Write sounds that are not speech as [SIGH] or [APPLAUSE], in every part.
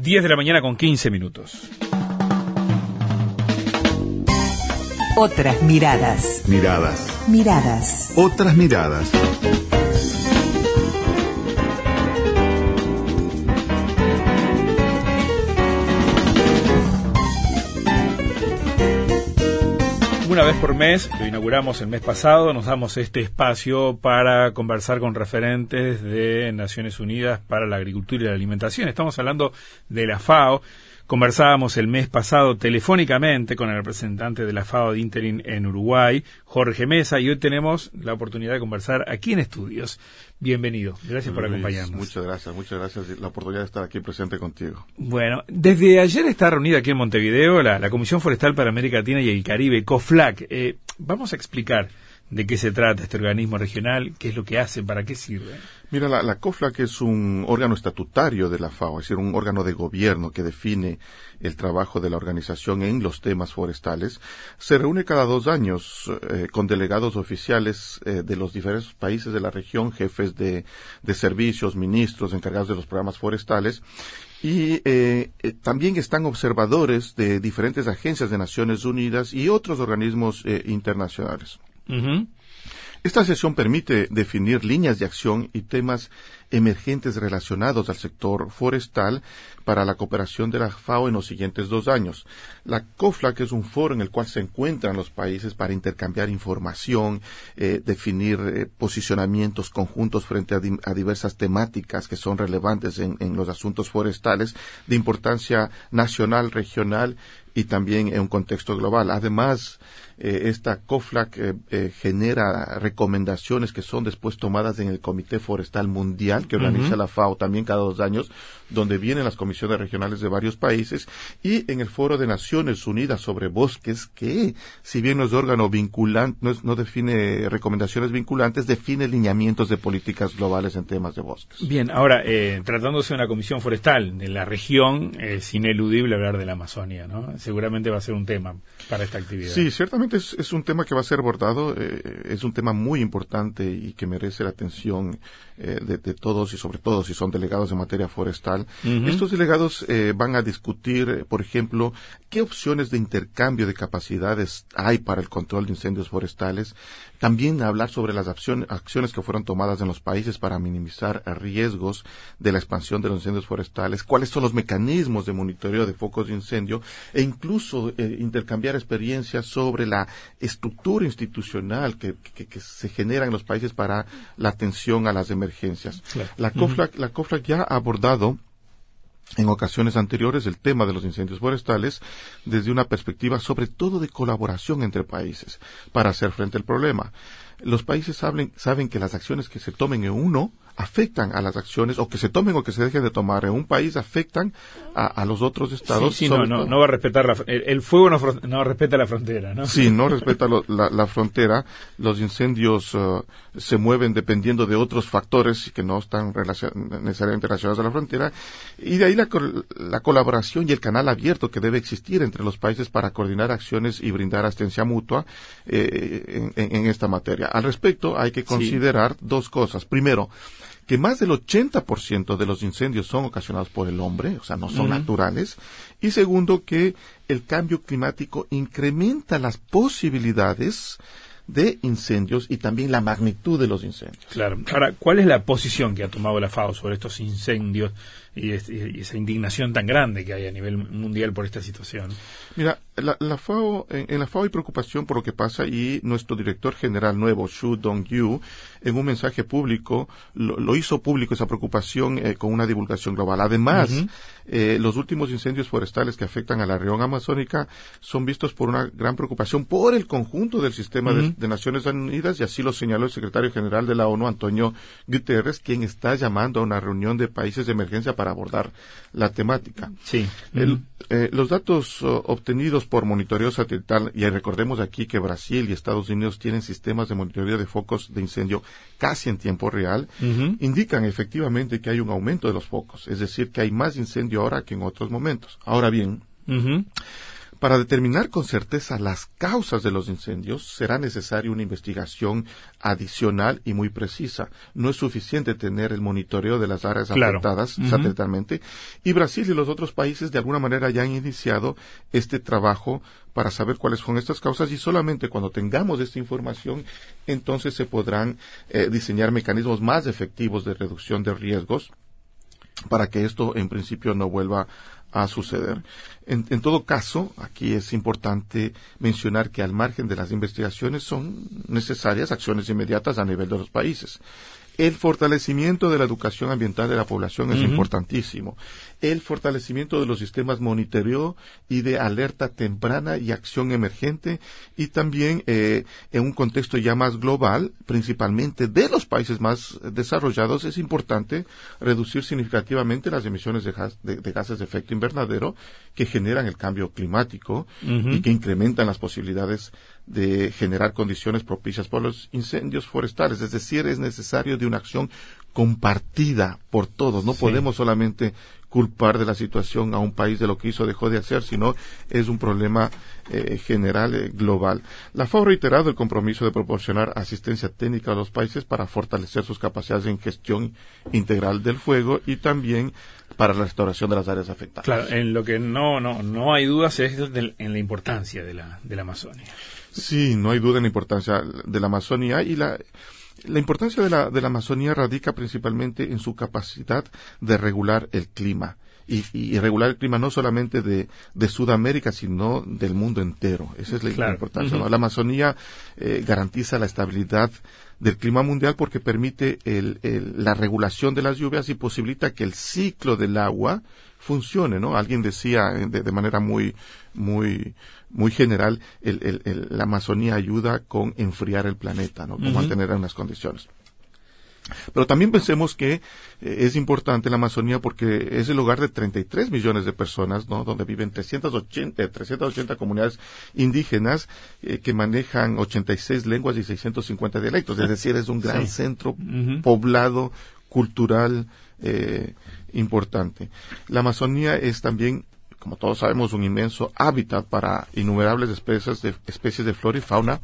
10 de la mañana con 15 minutos. Otras miradas. Miradas. Miradas. Otras miradas. Una vez por mes, lo inauguramos el mes pasado, nos damos este espacio para conversar con referentes de Naciones Unidas para la Agricultura y la Alimentación. Estamos hablando de la FAO. Conversábamos el mes pasado telefónicamente con el representante de la FAO de Interim en Uruguay, Jorge Mesa, y hoy tenemos la oportunidad de conversar aquí en estudios. Bienvenido, gracias por acompañarnos. Muchas gracias, muchas gracias la oportunidad de estar aquí presente contigo. Bueno, desde ayer está reunida aquí en Montevideo la, la Comisión Forestal para América Latina y el Caribe, COFLAC. Eh, vamos a explicar de qué se trata este organismo regional, qué es lo que hace, para qué sirve. Mira, la, la COFLAC es un órgano estatutario de la FAO, es decir, un órgano de gobierno que define el trabajo de la organización en los temas forestales. Se reúne cada dos años eh, con delegados oficiales eh, de los diversos países de la región, jefes de, servicios, ministros encargados de los programas forestales y eh, también están observadores de diferentes agencias de Naciones Unidas y otros organismos internacionales. Esta sesión permite definir líneas de acción y temas emergentes relacionados al sector forestal para la cooperación de la FAO en los siguientes dos años. La COFLAC es un foro en el cual se encuentran los países para intercambiar información, eh, definir eh, posicionamientos conjuntos frente a, di- a diversas temáticas que son relevantes en los asuntos forestales de importancia nacional, regional y también en un contexto global. Además, eh, esta COFLAC eh, eh, genera recomendaciones que son después tomadas en el Comité Forestal Mundial que organiza la FAO también cada dos años, donde vienen las comisiones regionales de varios países y en el Foro de Naciones Unidas sobre bosques que, si bien no es órgano vinculante, no, es- no define recomendaciones vinculantes, define lineamientos de políticas globales en temas de bosques. Bien, ahora, eh, tratándose de una comisión forestal de la región, es ineludible hablar de la Amazonia, ¿no? Seguramente va a ser un tema para esta actividad. Sí, ciertamente es, es un tema que va a ser abordado, eh, es un tema muy importante y que merece la atención eh, de, de todos y sobre todo si son delegados en materia forestal. Estos delegados eh, van a discutir, por ejemplo, qué opciones de intercambio de capacidades hay para el control de incendios forestales. También hablar sobre las acción- acciones que fueron tomadas en los países para minimizar riesgos de la expansión de los incendios forestales, cuáles son los mecanismos de monitoreo de focos de incendio e incluso eh, intercambiar experiencias sobre la estructura institucional que, que- que se genera en los países para la atención a las emergencias. Claro. La COFLAC, la COFLAC ya ha abordado en ocasiones anteriores el tema de los incendios forestales desde una perspectiva sobre todo de colaboración entre países para hacer frente al problema. Los países saben, saben que las acciones que se tomen en uno afectan a las acciones, o que se tomen o que se dejen de tomar en un país, afectan a, a los otros estados. Sí, sí, no, va a respetar la, el, el fuego no, no respeta la frontera, ¿no? Sí, no [LAUGHS] respeta lo- la, la frontera. Los incendios eh, se mueven dependiendo de otros factores que no están relacion- necesariamente relacionados a la frontera. Y de ahí la, la colaboración y el canal abierto que debe existir entre los países para coordinar acciones y brindar asistencia mutua eh, en, en- en esta materia. Al respecto, hay que considerar dos cosas. Primero, que más del 80% de los incendios son ocasionados por el hombre, o sea, no son naturales. Y segundo, que el cambio climático incrementa las posibilidades de incendios y también la magnitud de los incendios. Claro. Ahora, ¿cuál es la posición que ha tomado la FAO sobre estos incendios y, es- y esa indignación tan grande que hay a nivel mundial por esta situación? Mira, la, la FAO, en, en la FAO hay preocupación por lo que pasa y nuestro director general nuevo, Xu Dong-yu, en un mensaje público, lo, lo hizo público esa preocupación eh, con una divulgación global. Además, eh, los últimos incendios forestales que afectan a la región amazónica son vistos por una gran preocupación por el conjunto del sistema de, de Naciones Unidas y así lo señaló el secretario general de la ONU, Antonio Guterres, quien está llamando a una reunión de países de emergencia para abordar la temática. Sí. El- eh, los datos oh, obtenidos por monitoreo satelital, y recordemos aquí que Brasil y Estados Unidos tienen sistemas de monitoreo de focos de incendio casi en tiempo real, indican efectivamente que hay un aumento de los focos, es decir, que hay más incendio ahora que en otros momentos. Ahora bien. Para determinar con certeza las causas de los incendios será necesaria una investigación adicional y muy precisa. No es suficiente tener el monitoreo de las áreas afectadas satelitalmente. Y Brasil y los otros países de alguna manera ya han iniciado este trabajo para saber cuáles son estas causas y solamente cuando tengamos esta información entonces se podrán eh, diseñar mecanismos más efectivos de reducción de riesgos para que esto en principio no vuelva a suceder. En, en, todo caso, aquí es importante mencionar que al margen de las investigaciones son necesarias acciones inmediatas a nivel de los países. El fortalecimiento de la educación ambiental de la población es importantísimo. El fortalecimiento de los sistemas monitoreo y de alerta temprana y acción emergente y también eh, en un contexto ya más global, principalmente de los países más desarrollados, es importante reducir significativamente las emisiones de, gases de efecto invernadero que generan el cambio climático y que incrementan las posibilidades de generar condiciones propicias por los incendios forestales. Es decir, es necesario de una acción compartida por todos. No podemos solamente culpar de la situación a un país de lo que hizo o dejó de hacer, sino es un problema eh, general eh, global. La FAO ha reiterado el compromiso de proporcionar asistencia técnica a los países para fortalecer sus capacidades en gestión integral del fuego y también para la restauración de las áreas afectadas. Claro, en lo que no no no hay dudas es en la importancia de la de la Amazonia. Sí, no hay duda en la importancia de la Amazonía y la, la importancia de la, de la Amazonía radica principalmente en su capacidad de regular el clima. Y, y, regular el clima no solamente de, de, Sudamérica, sino del mundo entero. Esa es la, importancia. La Amazonía eh, garantiza la estabilidad del clima mundial porque permite el, el, la regulación de las lluvias y posibilita que el ciclo del agua funcione, ¿no? Alguien decía eh, de, de manera muy, muy, muy general, el, el, la Amazonía ayuda con enfriar el planeta, ¿no? Con mantener unas condiciones. Pero también pensemos que eh, es importante la Amazonía porque es el hogar de 33 millones de personas, ¿no? Donde viven 380, 380 comunidades indígenas eh, que manejan 86 lenguas y 650 dialectos. Es decir, es un gran centro poblado, cultural, eh, importante. La Amazonía es también como todos sabemos, un inmenso hábitat para innumerables especies de, especies de flora y fauna.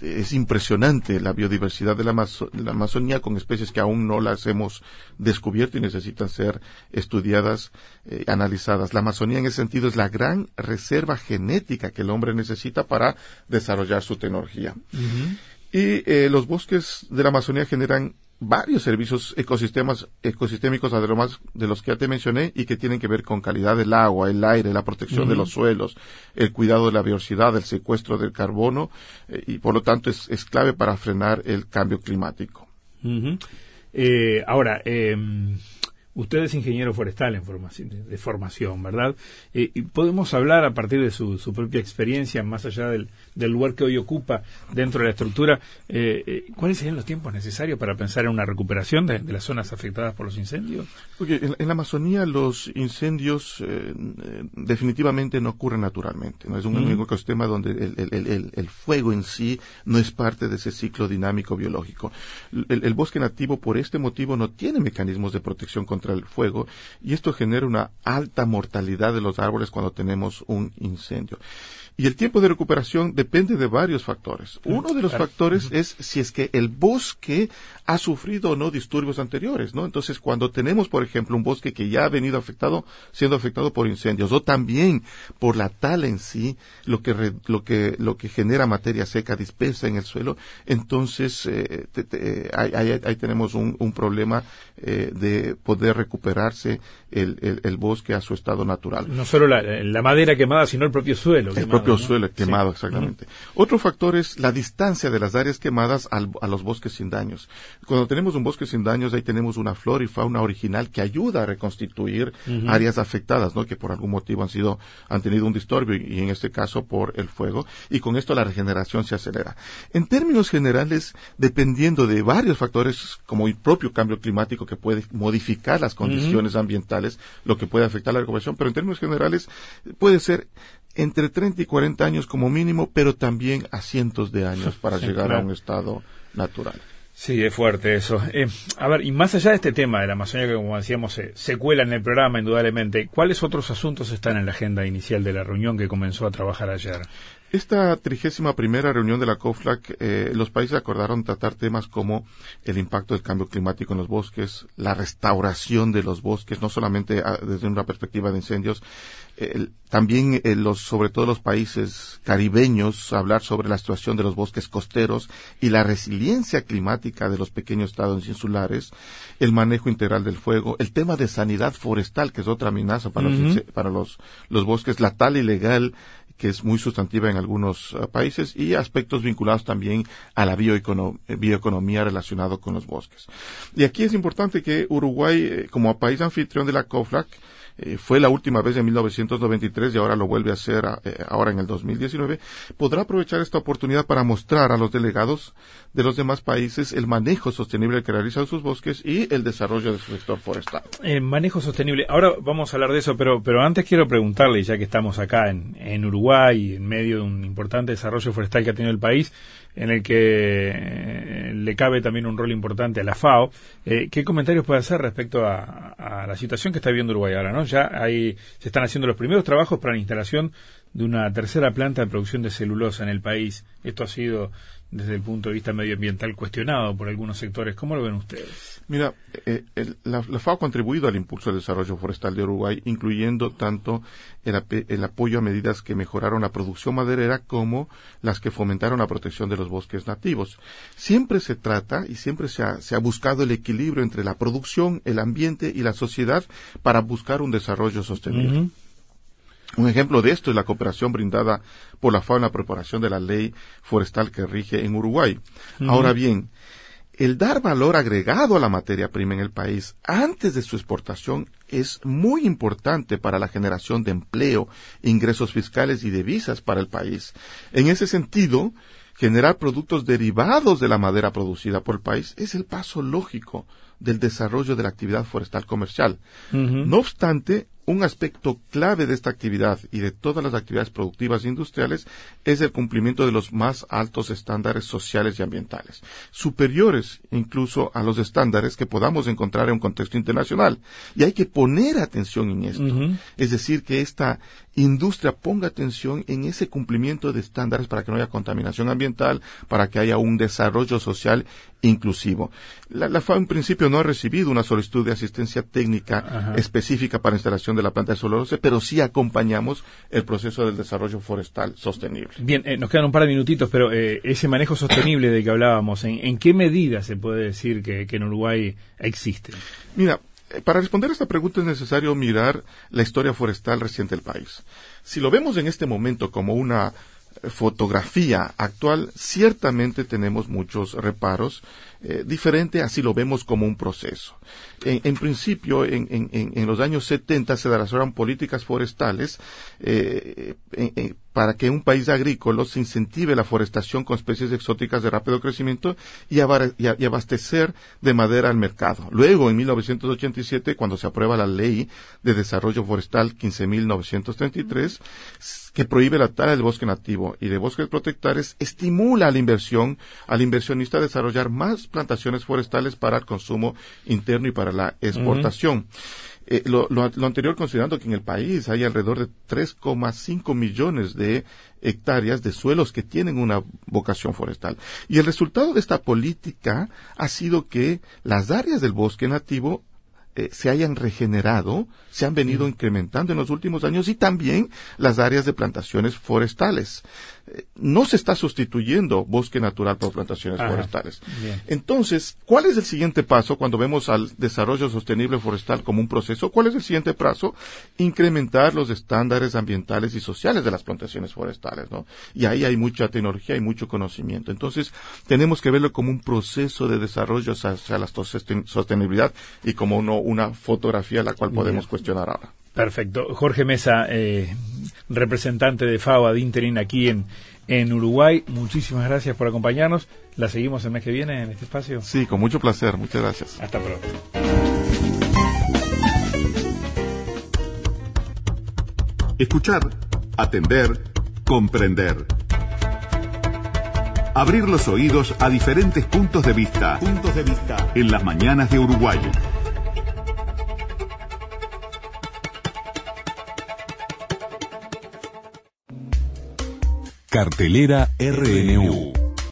Es impresionante la biodiversidad de la, Amazonía con especies que aún no las hemos descubierto y necesitan ser estudiadas, eh, analizadas. La Amazonía en ese sentido es la gran reserva genética que el hombre necesita para desarrollar su tecnología. Y eh, los bosques de la Amazonía generan varios servicios ecosistemas, ecosistémicos además de los que ya te mencioné y que tienen que ver con calidad del agua, el aire, la protección de los suelos, el cuidado de la biodiversidad, el secuestro del carbono eh, y por lo tanto es, es, clave para frenar el cambio climático. eh, ahora, eh, Usted es ingeniero forestal en formación, de, formación, ¿verdad? Eh, y podemos hablar a partir de su, propia experiencia, más allá del, lugar que hoy ocupa dentro de la estructura, eh, eh, ¿cuáles serían los tiempos necesarios para pensar en una recuperación de, las zonas afectadas por los incendios? Porque en, la Amazonía los incendios definitivamente no ocurren naturalmente. ¿no? Es un ecosistema donde el, fuego en sí no es parte de ese ciclo dinámico biológico. el bosque nativo, por este motivo, no tiene mecanismos de protección contra el fuego y esto genera una alta mortalidad de los árboles cuando tenemos un incendio. Y el tiempo de recuperación depende de varios factores. Uno de los factores es si es que el bosque ha sufrido o no disturbios anteriores, ¿no? Entonces, cuando tenemos, por ejemplo, un bosque que ya ha venido afectado, siendo afectado por incendios, o también por la tala en sí, lo que, lo que, lo que genera materia seca dispersa en el suelo, entonces eh, ahí, tenemos un, un problema eh, de poder recuperarse el, el, bosque a su estado natural. No solo la, madera quemada, sino el propio suelo. El propio suelo quemado, exactamente. Otro factor es la distancia de las áreas quemadas a los bosques sin daños. Cuando tenemos un bosque sin daños, ahí tenemos una flora y fauna original que ayuda a reconstituir áreas afectadas, ¿no? Que por algún motivo han sido, han tenido un disturbio y, en este caso por el fuego. Y con esto la regeneración se acelera. En términos generales, dependiendo de varios factores como el propio cambio climático que puede modificar las condiciones ambientales, lo que puede afectar la recuperación, pero en términos generales puede ser entre 30 y 40 años como mínimo, pero también a cientos de años para llegar a un estado natural. Sí, es fuerte eso. Eh, a ver, y más allá de este tema de la Amazonía, que como decíamos, se cuela en el programa, indudablemente, ¿cuáles otros asuntos están en la agenda inicial de la reunión que comenzó a trabajar ayer? Esta trigésima primera reunión de la COFLAC, eh, los países acordaron tratar temas como el impacto del cambio climático en los bosques, la restauración de los bosques, no solamente ah, desde una perspectiva de incendios, también eh, los, sobre todo los países caribeños, hablar sobre la situación de los bosques costeros y la resiliencia climática de los pequeños estados insulares, el manejo integral del fuego, el tema de sanidad forestal, que es otra amenaza para, los, para los, los bosques, la tal ilegal que es muy sustantiva en algunos uh, países, y aspectos vinculados también a la bioeconomía relacionado con los bosques. Y aquí es importante que Uruguay, eh, como país anfitrión de la COFLAC, eh, fue la última vez en 1993 y ahora lo vuelve a hacer eh, ahora en el 2019, podrá aprovechar esta oportunidad para mostrar a los delegados de los demás países el manejo sostenible que realizan sus bosques y el desarrollo de su sector forestal. Eh, manejo sostenible. Ahora vamos a hablar de eso, pero, pero antes quiero preguntarle, ya que estamos acá en, en Uruguay, en medio de un importante desarrollo forestal que ha tenido el país, en el que eh, le cabe también un rol importante a la FAO. Eh, ¿Qué comentarios puede hacer respecto a, la situación que está viviendo Uruguay ahora? ¿no? Ya ahí se están haciendo los primeros trabajos para la instalación de una tercera planta de producción de celulosa en el país. Esto ha sido desde el punto de vista medioambiental cuestionado por algunos sectores. ¿Cómo lo ven ustedes? Mira, eh, la, FAO ha contribuido al impulso del desarrollo forestal de Uruguay, incluyendo tanto el, apoyo a medidas que mejoraron la producción maderera como las que fomentaron la protección de los bosques nativos. Siempre se trata y siempre se ha, buscado el equilibrio entre la producción, el ambiente y la sociedad para buscar un desarrollo sostenible. Un ejemplo de esto es la cooperación brindada por la FAO en la preparación de la ley forestal que rige en Uruguay. Ahora bien, el dar valor agregado a la materia prima en el país antes de su exportación es muy importante para la generación de empleo, ingresos fiscales y divisas para el país. En ese sentido, generar productos derivados de la madera producida por el país es el paso lógico del desarrollo de la actividad forestal comercial. No obstante, un aspecto clave de esta actividad y de todas las actividades productivas e industriales es el cumplimiento de los más altos estándares sociales y ambientales, superiores incluso a los estándares que podamos encontrar en un contexto internacional. Y hay que poner atención en esto. Es decir, que esta industria ponga atención en ese cumplimiento de estándares para que no haya contaminación ambiental, para que haya un desarrollo social inclusivo. La, FAO en principio no ha recibido una solicitud de asistencia técnica específica para instalación de la planta de celulosa, pero sí acompañamos el proceso del desarrollo forestal sostenible. Bien, eh, nos quedan un par de minutitos, pero eh, ese manejo sostenible de que hablábamos, ¿en, qué medida se puede decir que, que en Uruguay existe? Mira, eh, para responder a esta pregunta es necesario mirar la historia forestal reciente del país. Si lo vemos en este momento como una fotografía actual, ciertamente tenemos muchos reparos. Eh, diferente, así lo vemos como un proceso. En, principio, en, los años 70 se desarrollaron políticas forestales eh, para que un país agrícola se incentive la forestación con especies exóticas de rápido crecimiento y, abastecer de madera al mercado. Luego, en 1987, cuando se aprueba la Ley de Desarrollo Forestal 15.933, que prohíbe la tala del bosque nativo y de bosques protectores, estimula la inversión, al inversionista a desarrollar más plantaciones forestales para el consumo interno y para la exportación. Eh, lo, anterior considerando que en el país hay alrededor de 3,5 millones de hectáreas de suelos que tienen una vocación forestal. Y el resultado de esta política ha sido que las áreas del bosque nativo eh, se hayan regenerado, se han venido incrementando en los últimos años y también las áreas de plantaciones forestales no se está sustituyendo bosque natural por plantaciones forestales. Entonces, ¿cuál es el siguiente paso cuando vemos al desarrollo sostenible forestal como un proceso? ¿Cuál es el siguiente paso? Incrementar los estándares ambientales y sociales de las plantaciones forestales, ¿no? Y ahí hay mucha tecnología y mucho conocimiento. Entonces, tenemos que verlo como un proceso de desarrollo hacia la sostenibilidad y como una fotografía la cual podemos cuestionar ahora. Perfecto. Jorge Mesa, eh, representante de FAO de Interin aquí en, en Uruguay, muchísimas gracias por acompañarnos. ¿La seguimos el mes que viene en este espacio? Sí, con mucho placer. Muchas gracias. Hasta pronto. Escuchar, atender, comprender. Abrir los oídos a diferentes puntos de vista. Puntos de vista. En las mañanas de Uruguay. Cartelera RNU.